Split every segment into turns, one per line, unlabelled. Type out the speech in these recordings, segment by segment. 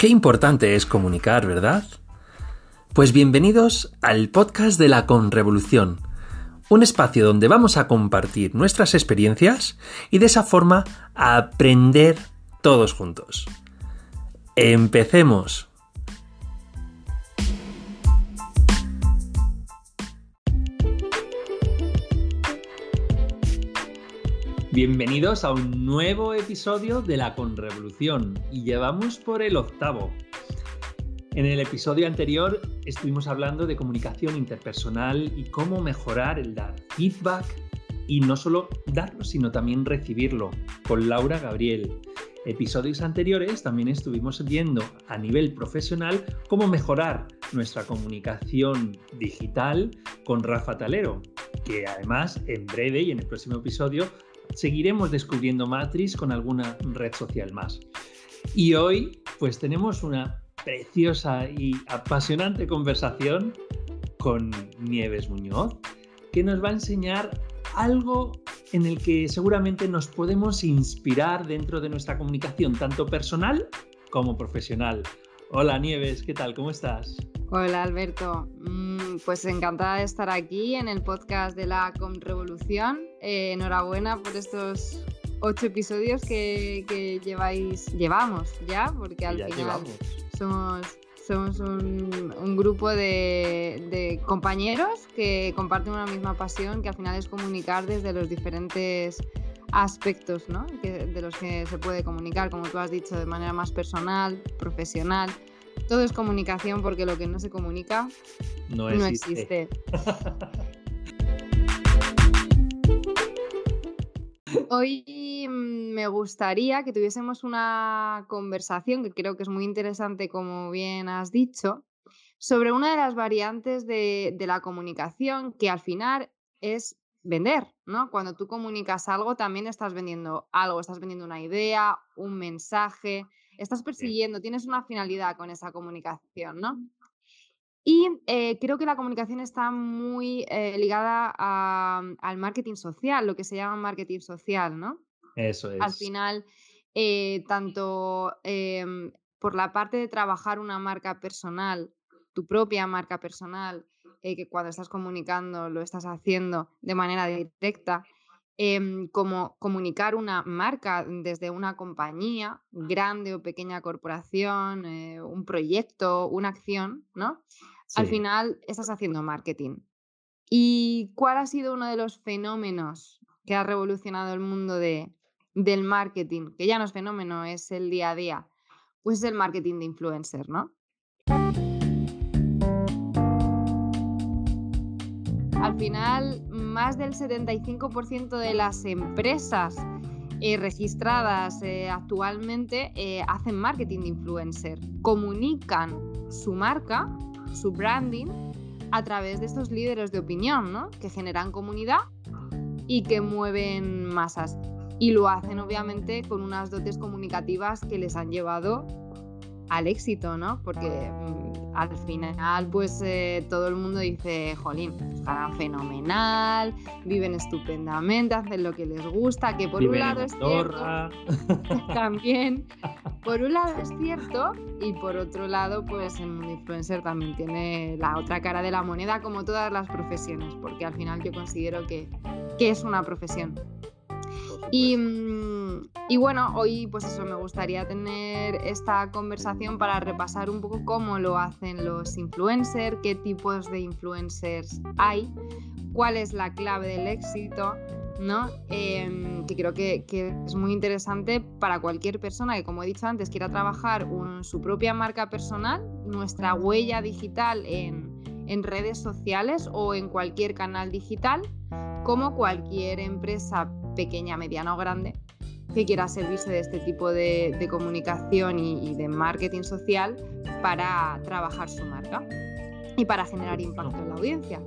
Qué importante es comunicar, ¿verdad? Pues bienvenidos al podcast de la Conrevolución, un espacio donde vamos a compartir nuestras experiencias y de esa forma aprender todos juntos. Empecemos. Bienvenidos a un nuevo episodio de la Conrevolución y llevamos por el octavo. En el episodio anterior estuvimos hablando de comunicación interpersonal y cómo mejorar el dar feedback y no solo darlo, sino también recibirlo con Laura Gabriel. Episodios anteriores también estuvimos viendo a nivel profesional cómo mejorar nuestra comunicación digital con Rafa Talero, que además en breve y en el próximo episodio seguiremos descubriendo Matrix con alguna red social más. Y hoy pues tenemos una preciosa y apasionante conversación con Nieves Muñoz, que nos va a enseñar algo en el que seguramente nos podemos inspirar dentro de nuestra comunicación, tanto personal como profesional. Hola Nieves, ¿qué tal? ¿Cómo estás?
Hola Alberto, mm, pues encantada de estar aquí en el podcast de la Revolución. Eh, enhorabuena por estos ocho episodios que, lleváis, llevamos ya, porque al final somos, somos un, grupo de, compañeros que comparten una misma pasión, que al final es comunicar desde los diferentes aspectos ¿no? de los que se puede comunicar, como tú has dicho, de manera más personal, profesional todo es comunicación porque lo que no se comunica no existe. Hoy mm, me gustaría que tuviésemos una conversación que creo que es muy interesante, como bien has dicho, sobre una de las variantes de, de la comunicación que al final es vender, ¿no? Cuando tú comunicas algo, también estás vendiendo algo, estás vendiendo una idea, un mensaje, estás persiguiendo, tienes una finalidad con esa comunicación, ¿no? Y eh, creo que la comunicación está muy eh, ligada al marketing social, lo que se llama marketing social, ¿no?
Eso es.
Al final, eh, tanto em, por la parte de trabajar una marca personal, tu propia marca personal, que cuando estás comunicando lo estás haciendo de manera directa, Em, como comunicar una marca desde una compañía, grande o pequeña corporación, eh, un proyecto, una acción, ¿no? Al final estás haciendo marketing. ¿Y cuál ha sido uno de los fenómenos que ha revolucionado el mundo de, del marketing? Que ya no es fenómeno, es el día a día. Pues es el marketing de influencer, ¿no? Final, más del 75% de las empresas eh, registradas eh, actualmente eh, hacen marketing de influencer, comunican su marca, su branding, a través de estos líderes de opinión, ¿no? que generan comunidad y que mueven masas. Y lo hacen obviamente con unas dotes comunicativas que les han llevado al éxito, ¿no? Porque mm, al final, pues eh, todo el mundo dice, jolín, están fenomenal, viven estupendamente, hacen lo que les gusta, que por un lado es cierto, también, por un lado es cierto, y por otro lado, pues el mundo influencer también tiene la otra cara de la moneda, como todas las profesiones, porque al final yo considero que, que es una profesión. Y, mm, y, bueno, hoy pues eso, me gustaría tener esta conversación para repasar un poco cómo lo hacen los influencers, qué tipos de influencers hay, cuál es la clave del éxito, ¿no? Em, que creo que, que, es muy interesante para cualquier persona que, como he dicho antes, quiera trabajar su propia marca personal, nuestra huella digital en, en redes sociales o en cualquier canal digital, como cualquier empresa pequeña, mediana o grande que quiera servirse de este tipo de, comunicación y, de marketing social para trabajar su marca y para generar impacto en la audiencia.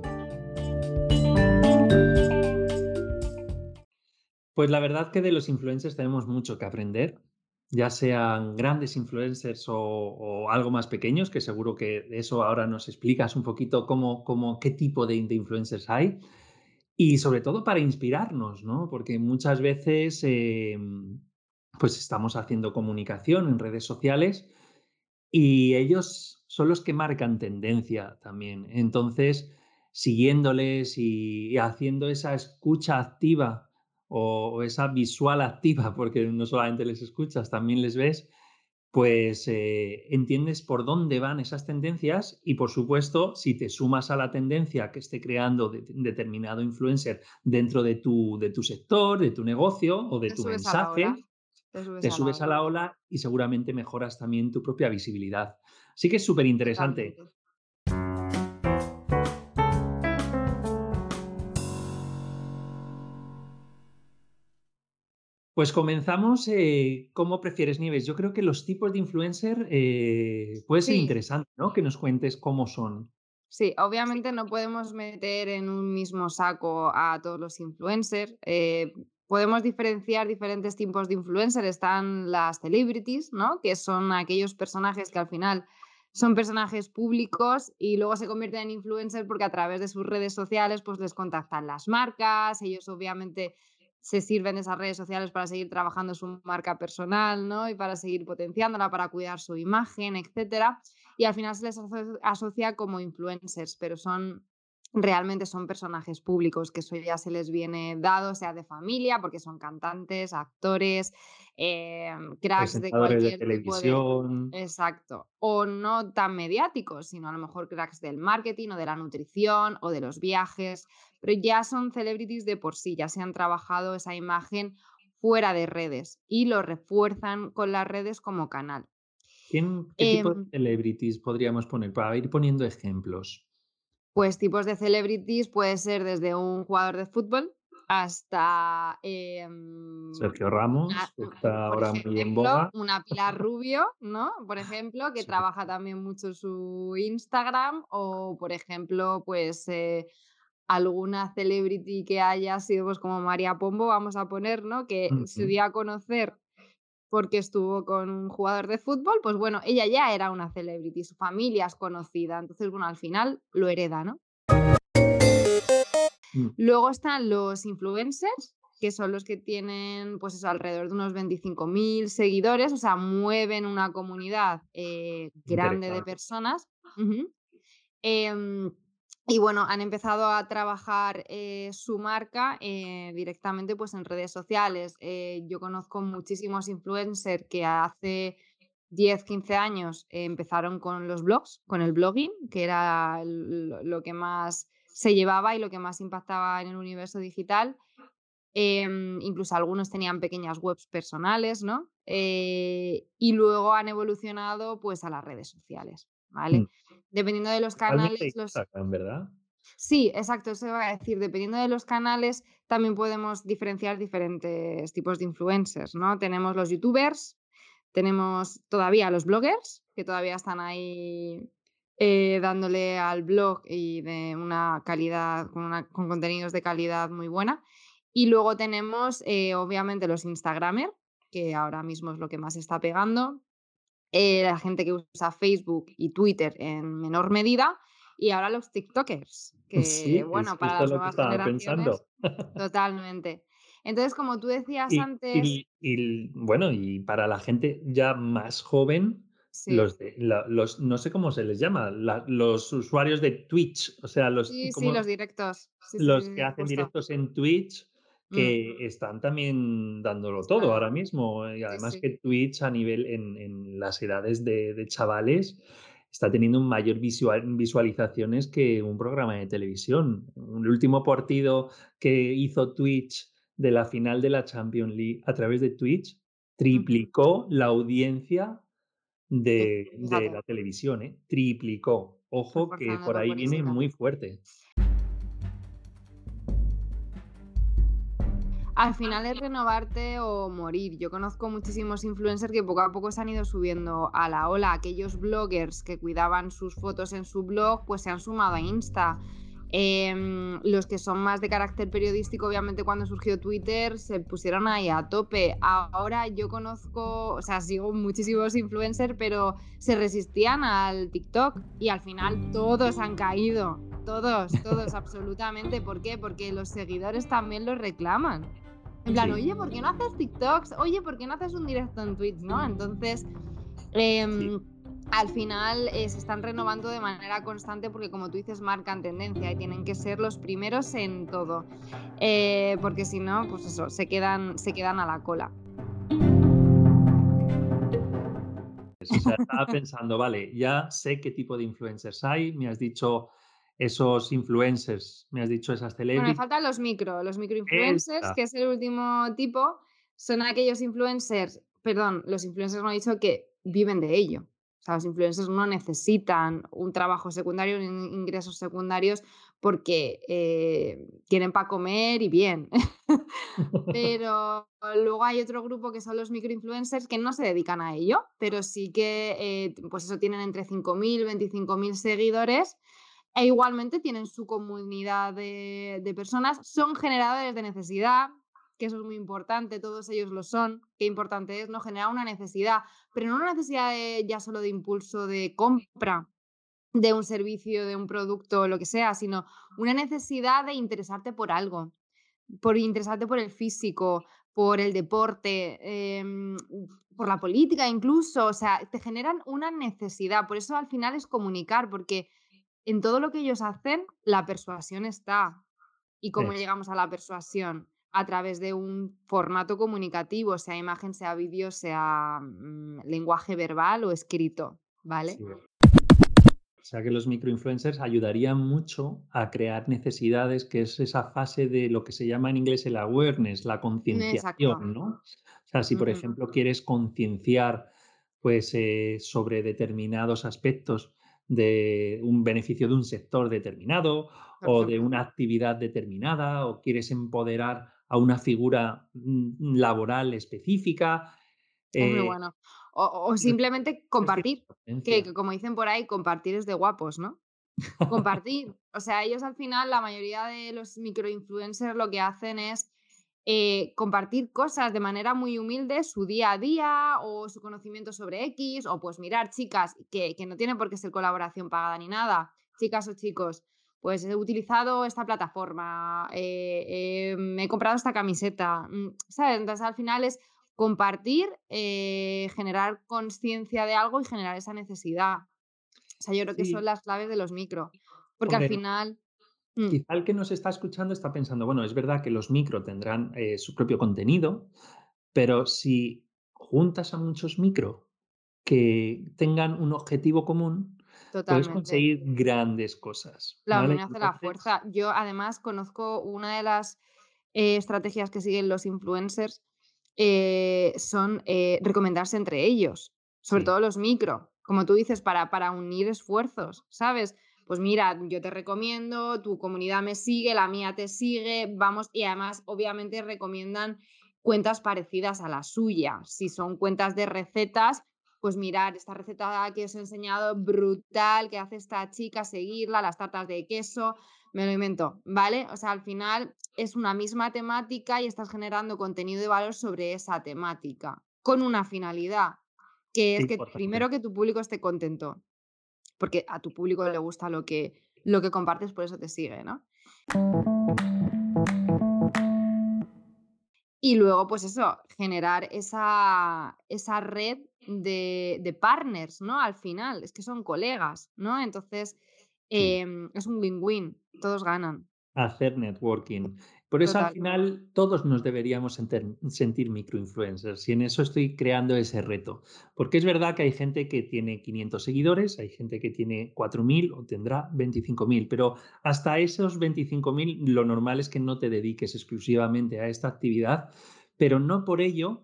Pues la verdad que de los influencers tenemos mucho que aprender, ya sean grandes influencers o, algo más pequeños, que seguro que de eso ahora nos explicas un poquito cómo, cómo qué tipo de influencers hay. Y sobre todo para inspirarnos, ¿no? Porque muchas veces em, pues estamos haciendo comunicación en redes sociales y ellos son los que marcan tendencia también. Entonces, siguiéndoles y, haciendo esa escucha activa o, esa visual activa, porque no solamente les escuchas, también les ves, pues eh, entiendes por dónde van esas tendencias y por supuesto, si te sumas a la tendencia que esté creando determinado influencer dentro de tu, de tu sector, de tu negocio o de tu mensaje, te subes, a, la ola y seguramente mejoras también tu propia visibilidad. Así que es súper interesante. Pues comenzamos. Eh, ¿Cómo prefieres, Nieves? Yo creo que los tipos de influencer eh, puede ser interesante, ¿no? Que nos cuentes cómo son.
Sí, obviamente no podemos meter en un mismo saco a todos los influencers. Eh, podemos diferenciar diferentes tipos de influencers. Están las celebrities, ¿no? Que son aquellos personajes que al final son personajes públicos y luego se convierten en influencers porque a través de sus redes sociales pues les contactan las marcas, ellos obviamente se sirven de esas redes sociales para seguir trabajando su marca personal, ¿no? Y para seguir potenciándola, para cuidar su imagen, etcétera. Y al final se les asocia como influencers, pero son realmente son personajes públicos, que eso ya se les viene dado, sea de familia, porque son cantantes, actores, eh, cracks de cualquier
televisión.
Exacto. O no tan mediáticos, sino a lo mejor cracks del marketing o de la nutrición o de los viajes, pero ya son celebrities de por sí, ya se han trabajado esa imagen fuera de redes y lo refuerzan con las redes como canal.
¿Qué, tipo de em celebrities podríamos poner? Para ir poniendo ejemplos.
Pues tipos de celebrities puede ser desde un jugador de fútbol hasta em,
Sergio Ramos, que está ahora muy en boga.
Una Pilar Rubio, ¿no? Por ejemplo, que trabaja también mucho su Instagram, o por ejemplo, pues eh, alguna celebrity que haya sido pues como María Pombo, vamos a poner, ¿no? Que se dio a conocer porque estuvo con un jugador de fútbol, pues bueno, ella ya era una celebrity, su familia es conocida, entonces bueno, al final lo hereda, ¿no? Mm. Luego están los influencers, que son los que tienen pues eso, alrededor de unos 25.000 seguidores, o sea, mueven una comunidad eh, grande de personas. Y bueno, han empezado a trabajar eh, su marca eh, directamente pues, en redes sociales. Eh, yo conozco muchísimos influencers que hace 10, 15 años empezaron con los blogs, con el blogging, que era lo que más se llevaba y lo que más impactaba en el universo digital. Em, incluso algunos tenían pequeñas webs personales, ¿no? y luego han evolucionado pues a las redes sociales. ¿vale? Mm. Dependiendo de los canales. Los...
¿verdad?
Sí, exacto, eso iba a decir. Dependiendo de los canales, también podemos diferenciar diferentes tipos de influencers, ¿no? Tenemos los youtubers, tenemos todavía los bloggers, que todavía están ahí eh, dándole al blog y de una calidad, con, con, contenidos de calidad muy buena. Y luego tenemos, eh, obviamente, los Instagramers, que ahora mismo es lo que más está pegando. Eh, la gente que usa Facebook y Twitter en menor medida, y ahora los TikTokers, que bueno, para las nuevas generaciones. Totalmente. Entonces, como tú decías antes.
Y, bueno, y para la gente ya más joven, los, los, no sé cómo se les llama, los usuarios de Twitch, o sea, los.
Sí, sí, los directos.
los que hacen directos en Twitch Que están también dándolo todo ahora mismo. Y además que Twitch a nivel en, las edades de, chavales está teniendo mayor visual, visualizaciones que un programa de televisión. El último partido que hizo Twitch de la final de la Champions League a través de Twitch triplicó la audiencia de, de la televisión, ¿eh? triplicó. Ojo que por ahí viene muy fuerte.
Al final es renovarte o morir. Yo conozco muchísimos influencers que poco a poco se han ido subiendo a la ola. Aquellos bloggers que cuidaban sus fotos en su blog, pues se han sumado a Insta. Em, los que son más de carácter periodístico, obviamente cuando surgió Twitter se pusieron ahí a tope. Ahora yo conozco, o sea, sigo muchísimos influencers, pero se resistían al TikTok y al final todos han caído. Todos, todos, absolutamente. ¿Por qué? Porque los seguidores también lo reclaman. En plan, oye, ¿por qué no haces TikToks? Oye, ¿por qué no haces un directo en Twitch? ¿No? Entonces, em, al final eh, se están renovando de manera constante porque como tú dices marcan tendencia y tienen que ser los primeros en todo eh, porque si no pues eso se quedan se quedan a la cola
estaba pensando vale ya sé qué tipo de influencers hay me has dicho esos influencers me has dicho esas
celebrities me faltan los micro los micro influencers que es el último tipo son aquellos influencers perdón los influencers me han dicho que viven de ello. O sea, los influencers no necesitan un trabajo secundario, ingresos secundarios, porque eh, tienen para comer y bien. pero luego hay otro grupo que son los microinfluencers que no se dedican a ello, pero sí que, eh, pues eso, tienen entre 5.000 y 25.000 seguidores e igualmente tienen su comunidad de, de personas, son generadores de necesidad, que eso es muy importante, todos ellos lo son, qué importante es no generar una necesidad, pero no una necesidad ya solo de impulso de compra de un servicio, de un producto, lo que sea, sino una necesidad de interesarte por algo, por interesarte por el físico, por el deporte, em, por la política incluso, o sea, te generan una necesidad, por eso al final es comunicar, porque en todo lo que ellos hacen, la persuasión está. ¿Y cómo llegamos a la persuasión? a través de un formato comunicativo, sea imagen, sea vídeo, sea mm, lenguaje verbal o escrito, ¿vale?
O sea que los microinfluencers ayudarían mucho a crear necesidades, que es esa fase de lo que se llama en inglés el awareness, la concienciación, ¿no? O sea, si por ejemplo quieres concienciar pues, eh, sobre determinados aspectos de un beneficio de un sector determinado o de una actividad determinada o quieres empoderar a una figura mm, laboral específica.
Eh, bueno. O, simplemente compartir, que, como dicen por ahí, compartir es de guapos, ¿no? Compartir. o sea, ellos al final, la mayoría de los microinfluencers lo que hacen es eh, compartir cosas de manera muy humilde, su día a día o su conocimiento sobre X, o pues mirar, chicas, que, que no tiene por qué ser colaboración pagada ni nada, chicas o chicos, pues he utilizado esta plataforma, eh, eh, me he comprado esta camiseta, mm, ¿sabes? Entonces al final es compartir, generar conciencia de algo y generar esa necesidad. O sea, yo creo que son las claves de los micro, porque al final...
Mm. Quizá el que nos está escuchando está pensando, bueno, es verdad que los micro tendrán su propio contenido, pero si juntas a muchos micro que tengan un objetivo común, Puedes conseguir grandes cosas.
La unión hace la fuerza. Yo además conozco una de las eh, estrategias que siguen los influencers eh, son eh, recomendarse entre ellos, sobre todo los micro, como tú dices, para, para unir esfuerzos, ¿sabes? Pues mira, yo te recomiendo, tu comunidad me sigue, la mía te sigue, vamos, y además obviamente recomiendan cuentas parecidas a la suya. Si son cuentas de recetas, pues mirar esta receta que os he enseñado, brutal, que hace esta chica, seguirla, las tartas de queso, me lo invento, ¿vale? O sea, al final es una misma temática y estás generando contenido de valor sobre esa temática, con una finalidad, que es que primero que tu público esté contento, porque a tu público le gusta lo que, lo que compartes, por eso te sigue, ¿no? Y luego, pues eso, generar esa, esa red de, partners, ¿no? Al final, es que son colegas, ¿no? Entonces, em, es un win-win, todos ganan.
Hacer networking. Por eso al final todos nos deberíamos sentir microinfluencers y en eso estoy creando ese reto. Porque es verdad que hay gente que tiene 500 seguidores, hay gente que tiene 4.000 o tendrá 25.000, pero hasta esos 25.000 lo normal es que no te dediques exclusivamente a esta actividad, pero no por ello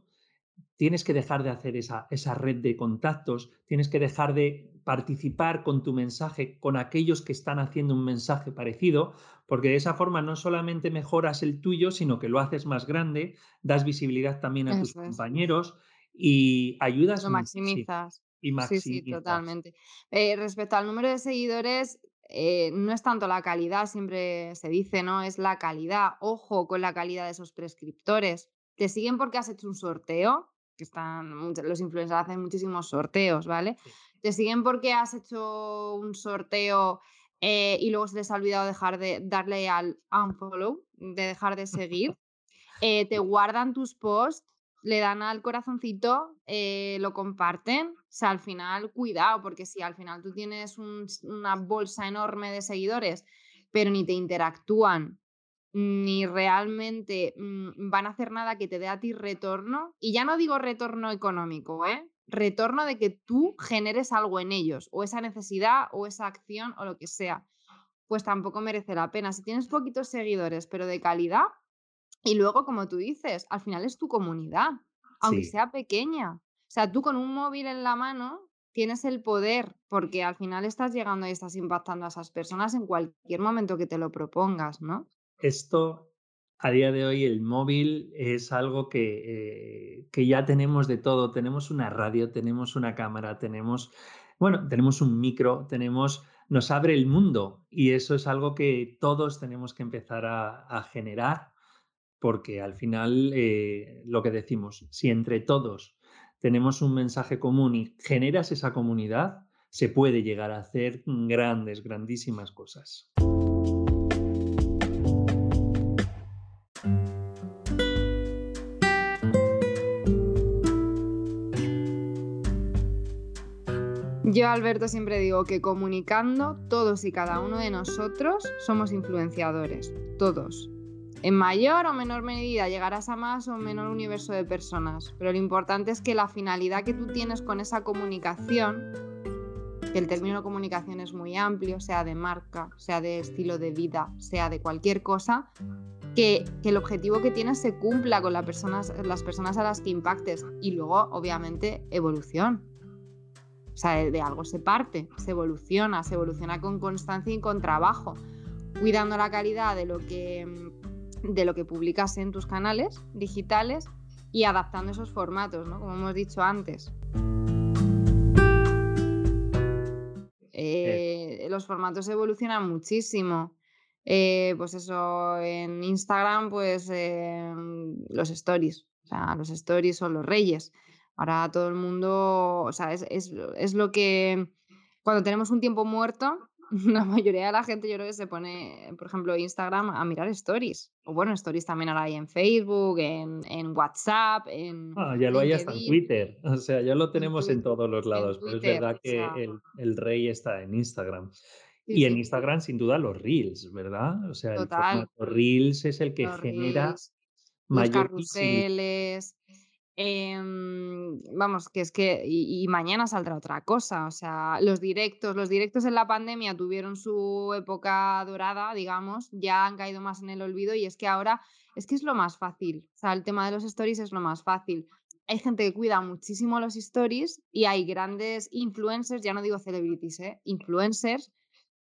tienes que dejar de hacer esa, esa red de contactos, tienes que dejar de participar con tu mensaje con aquellos que están haciendo un mensaje parecido, porque de esa forma no solamente mejoras el tuyo, sino que lo haces más grande, das visibilidad también a tus compañeros y ayudas.
Lo maximizas. Y maximizas. Sí, sí, totalmente. Eh, respecto al número de seguidores, eh, no es tanto la calidad, siempre se dice, ¿no? Es la calidad. Ojo con la calidad de esos prescriptores. Te siguen porque has hecho un sorteo, que están, los influencers hacen muchísimos sorteos, ¿vale? Te siguen porque has hecho un sorteo eh, y luego se les ha olvidado dejar de darle al unfollow, de dejar de seguir. Eh, te guardan tus posts le dan al corazoncito, eh, lo comparten. O sea, al final, cuidado, porque si al final tú tienes una bolsa enorme de seguidores, pero ni te interactúan, ni realmente mm, van a hacer nada que te dé a ti retorno, y ya no digo retorno económico, ¿eh? retorno de que tú generes algo en ellos, o esa necesidad, o esa acción, o lo que sea, pues tampoco merece la pena. Si tienes poquitos seguidores, pero de calidad, y luego, como tú dices, al final es tu comunidad, aunque sea pequeña. O sea, tú con un móvil en la mano tienes el poder, porque al final estás llegando y estás impactando a esas personas en cualquier momento que te lo propongas, ¿no?
Esto, a día de hoy, el móvil es algo que, eh, que ya tenemos de todo. Tenemos una radio, tenemos una cámara, tenemos, bueno, tenemos un micro, tenemos, nos abre el mundo y eso es algo que todos tenemos que empezar a generar porque al final eh, lo que decimos, si entre todos tenemos un mensaje común y generas esa comunidad, se puede llegar a hacer grandes, grandísimas cosas.
Yo, Alberto, siempre digo que comunicando, todos y cada uno de nosotros somos influenciadores, todos. En mayor o menor medida llegarás a más o menor universo de personas, pero lo importante es que la finalidad que tú tienes con esa comunicación, que el término comunicación es muy amplio, sea de marca, sea de estilo de vida, sea de cualquier cosa, que, el objetivo que tienes se cumpla con las personas, las personas a las que impactes y luego, obviamente, evolución. O sea, de algo se parte, se evoluciona, se evoluciona con constancia y con trabajo, cuidando la calidad de lo que de lo que publicas en tus canales digitales y adaptando esos formatos, ¿no? Como hemos dicho antes. Eh, los formatos evolucionan muchísimo. Eh, pues eso, en Instagram, pues em, los stories. O sea, los stories son los reyes. Ahora todo el mundo, o sea, es, es lo que cuando tenemos un tiempo muerto, la mayoría de la gente yo creo que se pone, por ejemplo, Instagram a mirar stories. O bueno, stories también ahora hay en Facebook, en, en WhatsApp, en...
Ah, ya lo hay hasta en Twitter. O sea, ya lo tenemos en, todos los lados. pero es verdad que el, el, rey está en Instagram. y en Instagram, sin duda, los reels, ¿verdad? O sea, el formato reels es el que genera
mayor... Los carruseles, Em, vamos, que es que, y, mañana saldrá otra cosa, o sea, los directos, los directos en la pandemia tuvieron su época dorada, digamos, ya han caído más en el olvido y es que ahora es que es lo más fácil, o sea, el tema de los stories es lo más fácil. Hay gente que cuida muchísimo los stories y hay grandes influencers, ya no digo celebrities, ¿eh? influencers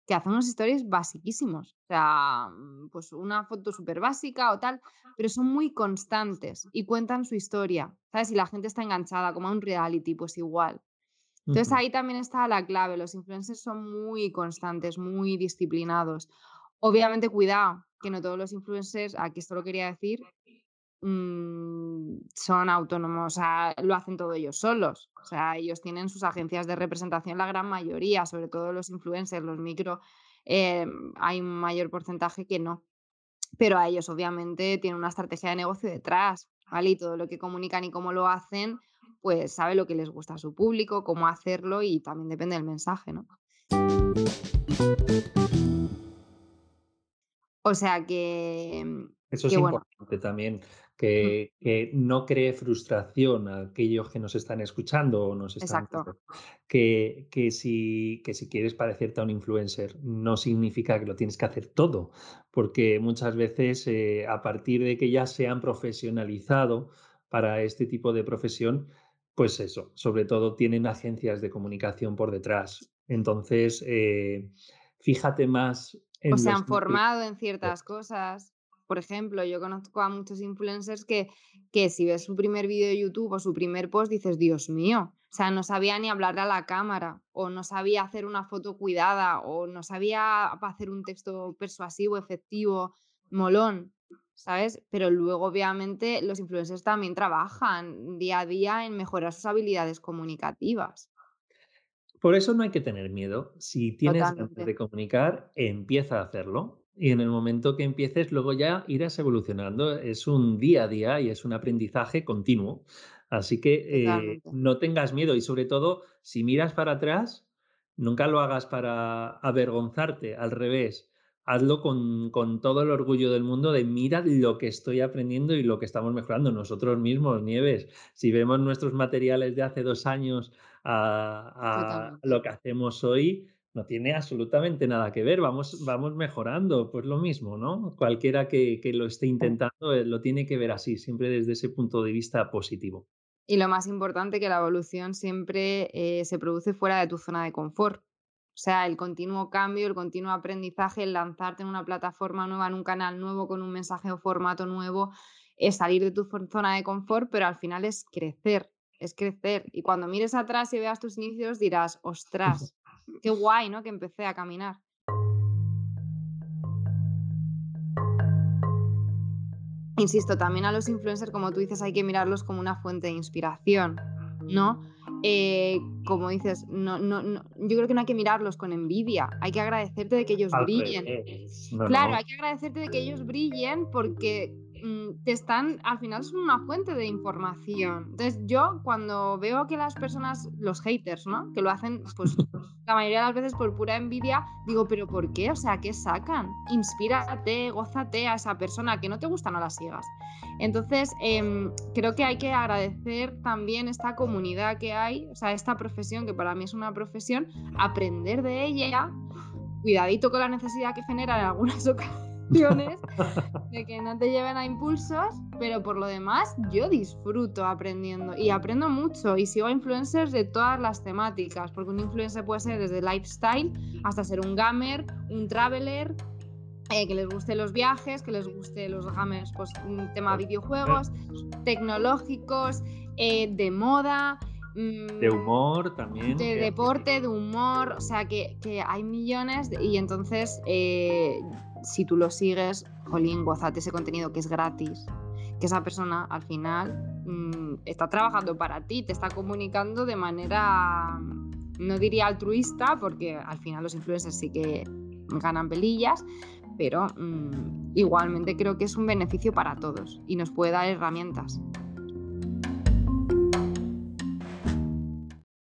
que hacen unos stories basiquísimos. O sea, mm, pues una foto súper básica o tal, pero son muy constantes y cuentan su historia. ¿Sabes? Y la gente está enganchada, como a un reality, pues igual. Entonces ahí también está la clave. Los influencers son muy constantes, muy disciplinados. Obviamente, cuidado, que no todos los influencers, aquí esto lo quería decir, Mm, son autónomos, o sea, lo hacen todo ellos solos. O sea, ellos tienen sus agencias de representación, la gran mayoría, sobre todo los influencers, los micro, eh, hay un mayor porcentaje que no. Pero a ellos obviamente tienen una estrategia de negocio detrás, ¿vale? Y todo lo que comunican y cómo lo hacen, pues sabe lo que les gusta a su público, cómo hacerlo y también depende del mensaje, ¿no? O sea que...
Eso es importante también, que, no cree frustración a aquellos que nos están escuchando o nos están
Exacto.
Que, que, si, que si quieres parecerte a un influencer no significa que lo tienes que hacer todo, porque muchas veces eh, a partir de que ya se han profesionalizado para este tipo de profesión, pues eso, sobre todo tienen agencias de comunicación por detrás. Entonces, eh, fíjate más
en... O se han formado en ciertas cosas por ejemplo, yo conozco a muchos influencers que, que si ves su primer vídeo de YouTube o su primer post, dices, Dios mío, o sea, no sabía ni hablarle a la cámara, o no sabía hacer una foto cuidada, o no sabía hacer un texto persuasivo, efectivo, molón, ¿sabes? Pero luego, obviamente, los influencers también trabajan día a día en mejorar sus habilidades comunicativas.
Por eso no hay que tener miedo. Si tienes ganas de comunicar, empieza a hacerlo y en el momento que empieces, luego ya irás evolucionando. Es un día a día y es un aprendizaje continuo. Así que eh, no tengas miedo y sobre todo, si miras para atrás, nunca lo hagas para avergonzarte, al revés. Hazlo con, con, todo el orgullo del mundo de mira lo que estoy aprendiendo y lo que estamos mejorando nosotros mismos, Nieves. Si vemos nuestros materiales de hace dos años a lo que hacemos hoy, no tiene absolutamente nada que ver, vamos, vamos mejorando, pues lo mismo, ¿no? Cualquiera que, lo esté intentando eh, lo tiene que ver así, siempre desde ese punto de vista positivo.
Y lo más importante, que la evolución siempre eh, se produce fuera de tu zona de confort. O sea, el continuo cambio, el continuo aprendizaje, el lanzarte en una plataforma nueva, en un canal nuevo, con un mensaje o formato nuevo, es salir de tu zona de confort, pero al final es crecer, es crecer. Y cuando mires atrás y veas tus inicios dirás, ostras, Qué guay, ¿no? Que empecé a caminar. Insisto, también a los influencers, como tú dices, hay que mirarlos como una fuente de inspiración, ¿no? Eh, como dices, no, no, yo creo que no hay que mirarlos con envidia, hay que agradecerte de que ellos brillen. claro, hay que agradecerte de que ellos brillen porque Mm, te están, al final son una fuente de información. Entonces yo cuando veo que las personas, los haters, ¿no? Que lo hacen, pues la mayoría de las veces por pura envidia, digo, pero ¿por qué? O sea, ¿qué sacan? Inspírate, gózate a esa persona, que no te gusta, no la sigas. Entonces, em, creo que hay que agradecer también esta comunidad que hay, o sea, esta profesión, que para mí es una profesión, aprender de ella, cuidadito con la necesidad que genera en algunas ocasiones de que no te lleven a impulsos, pero por lo demás yo disfruto aprendiendo y aprendo mucho y sigo a influencers de todas las temáticas, porque un influencer puede ser desde lifestyle hasta ser un gamer, un traveler, eh, que les guste los viajes, que les guste los gamers, pues un tema videojuegos, tecnológicos, eh, de moda.
De mm, humor también.
De deporte, de humor, o sea que, que hay millones y entonces eh, si tú lo sigues, jolín, gozate ese contenido que es gratis, que esa persona al final mm, está trabajando para ti, te está comunicando de manera, no diría altruista, porque al final los influencers sí que ganan pelillas, pero mm, igualmente creo que es un beneficio para todos y nos puede dar herramientas.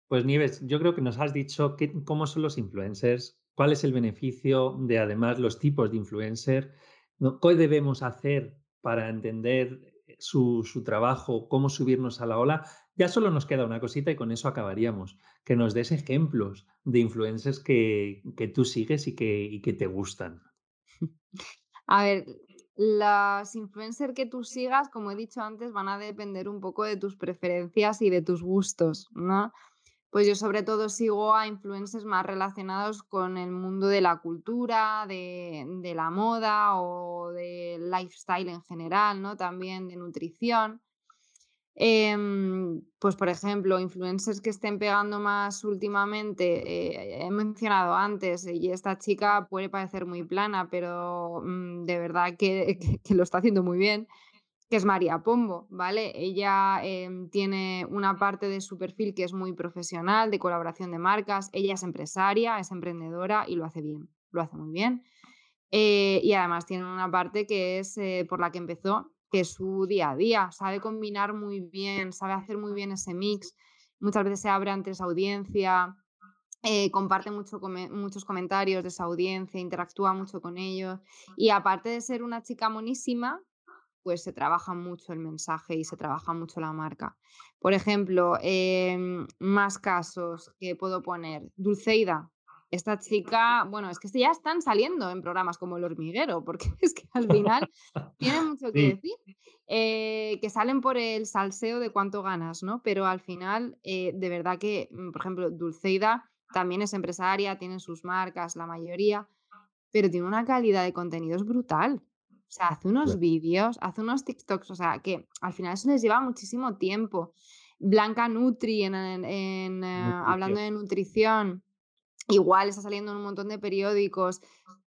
Pues Nieves, yo creo que nos has dicho cómo son los influencers, cuál es el beneficio de además los tipos de influencer, qué debemos hacer para entender eh, su, trabajo, cómo subirnos a la ola. Ya solo nos queda una cosita y con eso acabaríamos, que nos des ejemplos de influencers que, tú sigues y que, y que te gustan.
A ver, las influencers que tú sigas, como he dicho antes, van a depender un poco de tus preferencias y de tus gustos, ¿no? Pues yo sobre todo sigo a influencers más relacionados con el mundo de la cultura, de, la moda o del lifestyle en general, ¿no? También de nutrición. Em, pues por ejemplo, influencers que estén pegando más últimamente, eh, he mencionado antes, y esta chica puede parecer muy plana, pero mm, de verdad que, lo está haciendo muy bien que es María Pombo, ¿vale? Ella em, tiene una parte de su perfil que es muy profesional, de colaboración de marcas, ella es empresaria, es emprendedora y lo hace bien, lo hace muy bien. Eh, y además tiene una parte que es eh, por la que empezó, que es su día a día, sabe combinar muy bien, sabe hacer muy bien ese mix, muchas veces se abre ante esa audiencia, eh, comparte mucho muchos comentarios de esa audiencia, interactúa mucho con ellos. Y aparte de ser una chica monísima, pues se trabaja mucho el mensaje y se trabaja mucho la marca. Por ejemplo, em, más casos que puedo poner. Dulceida, esta chica, bueno, es que ya están saliendo en programas como El Hormiguero, porque es que al final tiene mucho que decir, eh, que salen por el salseo de cuánto ganas, ¿no? Pero al final, eh, de verdad que, mm, por ejemplo, Dulceida también es empresaria, tiene sus marcas, la mayoría, pero tiene una calidad de contenidos brutal. O sea, hace unos vídeos, hace unos TikToks, o sea, que al final eso les lleva muchísimo tiempo. Blanca Nutri, en, en, eh, hablando de nutrición, igual está saliendo en un montón de periódicos.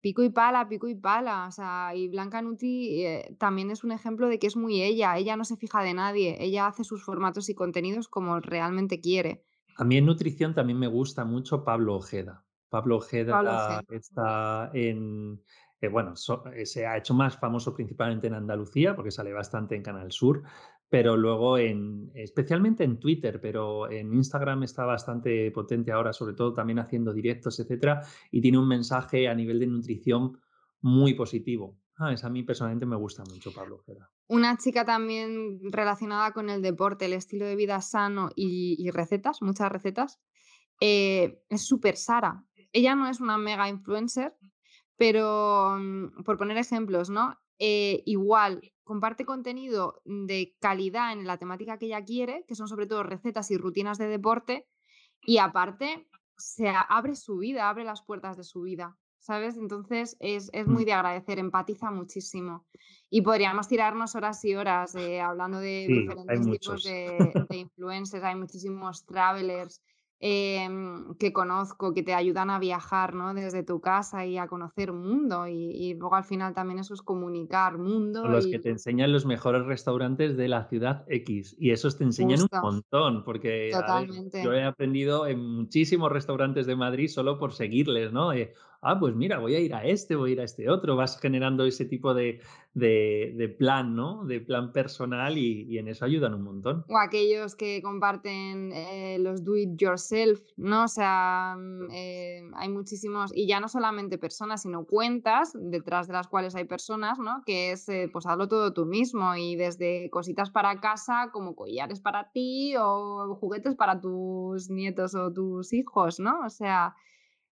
Pico y pala, pico y pala. O sea, y Blanca Nutri eh, también es un ejemplo de que es muy ella. Ella no se fija de nadie. Ella hace sus formatos y contenidos como realmente quiere.
A mí en nutrición también me gusta mucho Pablo Ojeda. Pablo Ojeda, Pablo Ojeda. está en bueno, eh, se ha hecho más famoso principalmente en Andalucía, porque sale bastante en Canal Sur, pero luego en, especialmente en Twitter, pero en Instagram está bastante potente ahora, sobre todo también haciendo directos, etcétera, y tiene un mensaje a nivel de nutrición muy positivo. Ah, a mí personalmente me gusta mucho Pablo Ojeda.
Una chica también relacionada con el deporte, el estilo de vida sano y, recetas, muchas recetas, eh, es súper Sara. Ella no es una mega influencer, pero mm, por poner ejemplos, ¿no? Eh, igual comparte contenido de calidad en la temática que ella quiere, que son sobre todo recetas y rutinas de deporte, y aparte se abre su vida, abre las puertas de su vida, ¿sabes? Entonces es, es muy mm. de agradecer, empatiza muchísimo. Y podríamos tirarnos horas y horas eh, hablando de diferentes tipos de, de influencers, hay muchísimos travelers Em, que conozco, que te ayudan a viajar ¿no? desde tu casa y a conocer mundo. Y, luego al final también eso es comunicar mundo.
los que te enseñan los mejores restaurantes de la ciudad X. Y esos te enseñan un montón, porque yo he aprendido en muchísimos restaurantes de Madrid solo por seguirles, ¿no? Eh, ah, pues mira, voy a ir a este, voy a ir a este otro, vas generando ese tipo de, plan, ¿no? De plan personal y, en eso ayudan un montón.
O aquellos que comparten eh, los do it yourself, ¿no? O sea, mm, eh, hay muchísimos, y ya no solamente personas, sino cuentas detrás de las cuales hay personas, ¿no? Que es, eh, pues hazlo todo tú mismo y desde cositas para casa como collares para ti o juguetes para tus nietos o tus hijos, ¿no? O sea...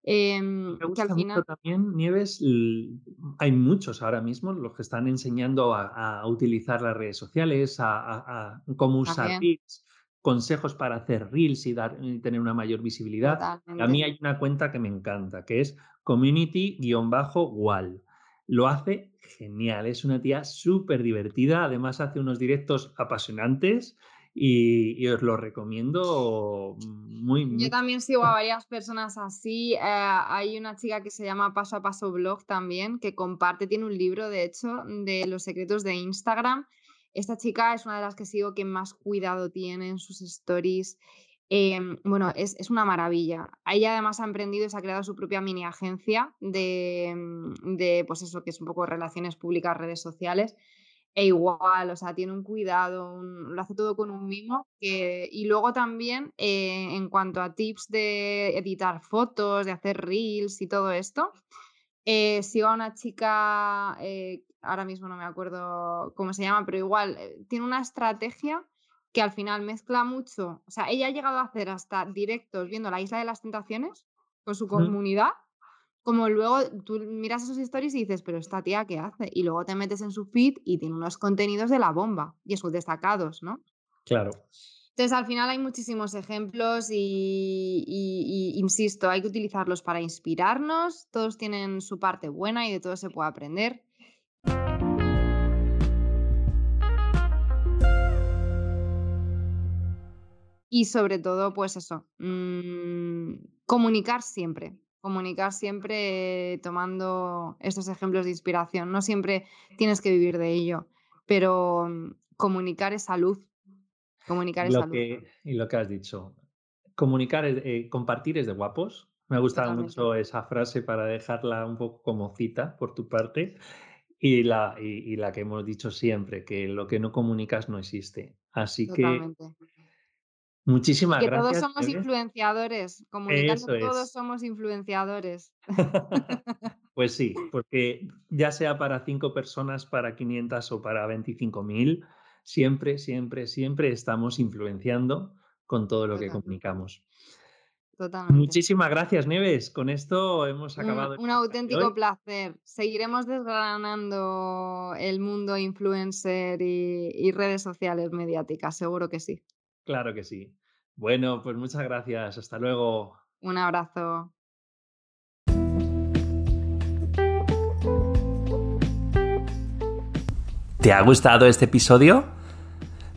Em, Me gusta mucho también, Nieves, hay muchos ahora mismo los que están enseñando a, utilizar las redes sociales, a, cómo usar reels, consejos para hacer reels y, dar, tener una mayor visibilidad. A mí hay una cuenta que me encanta, que es community-wall. Lo hace genial, es una tía súper divertida, además hace unos directos apasionantes y, os lo recomiendo muy,
Yo también sigo a varias personas así. Eh, hay una chica que se llama Paso a Paso Blog también, que comparte, tiene un libro de hecho de los secretos de Instagram. Esta chica es una de las que sigo que más cuidado tiene en sus stories. Em, bueno, es, es, una maravilla. Ella además ha emprendido y se ha creado su propia mini agencia de, de, pues eso, que es un poco relaciones públicas, redes sociales e igual, o sea, tiene un cuidado, lo hace todo con un mimo. y luego también, eh, en cuanto a tips de editar fotos, de hacer reels y todo esto, eh, sigo a una chica, eh, ahora mismo no me acuerdo cómo se llama, pero igual, tiene una estrategia que al final mezcla mucho, o sea, ella ha llegado a hacer hasta directos viendo la Isla de las Tentaciones con su comunidad como luego tú miras esos stories y dices, pero esta tía, ¿qué hace? Y luego te metes en su feed y tiene unos contenidos de la bomba y sus destacados, ¿no?
Claro.
Entonces, al final hay muchísimos ejemplos y, insisto, hay que utilizarlos para inspirarnos. Todos tienen su parte buena y de todo se puede aprender. Y sobre todo, pues eso, mm, comunicar siempre comunicar siempre tomando estos ejemplos de inspiración. No siempre tienes que vivir de ello, pero mm, comunicar es salud. Comunicar es salud.
y lo que has dicho, comunicar, eh, compartir es de guapos. Me ha gustado mucho esa frase para dejarla un poco como cita por tu parte. Y la, y, la que hemos dicho siempre, que lo que no comunicas no existe. Así que Muchísimas
que
gracias.
Todos somos influenciadores, comunicando todos somos influenciadores.
pues sí, porque ya sea para cinco personas, para 500 o para 25.000, siempre, siempre, siempre estamos influenciando con todo lo que comunicamos.
Totalmente.
Muchísimas gracias, Neves. Con esto hemos acabado.
Un, auténtico placer. Seguiremos desgranando el mundo influencer y redes sociales mediáticas, seguro que sí.
Claro que sí. Bueno, pues muchas gracias. Hasta luego.
Un abrazo.
¿Te ha gustado este episodio?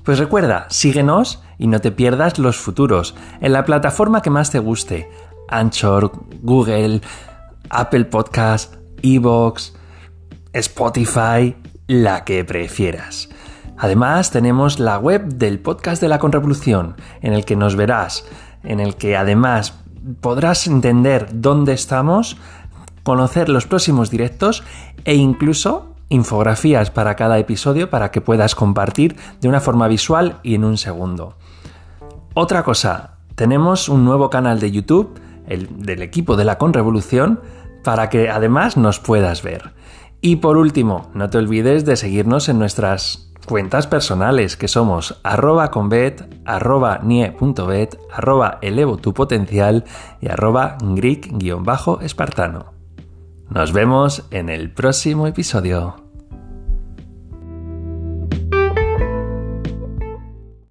Pues recuerda, síguenos y no te pierdas los futuros en la plataforma que más te guste. Anchor, Google, Apple Podcast, Evox, Spotify, la que prefieras. Además, tenemos la web del podcast de la Conrevolución, en el que nos verás, en el que además podrás entender dónde estamos, conocer los próximos directos e incluso infografías para cada episodio para que puedas compartir de una forma visual y en un segundo. Otra cosa, tenemos un nuevo canal de YouTube, el del equipo de la Conrevolución, para que además nos puedas ver. Y por último, no te olvides de seguirnos en nuestras cuentas personales que somos arroba convet, arroba nie.bet, arroba elevo tu potencial y arroba greek-espartano. Nos vemos en el próximo episodio.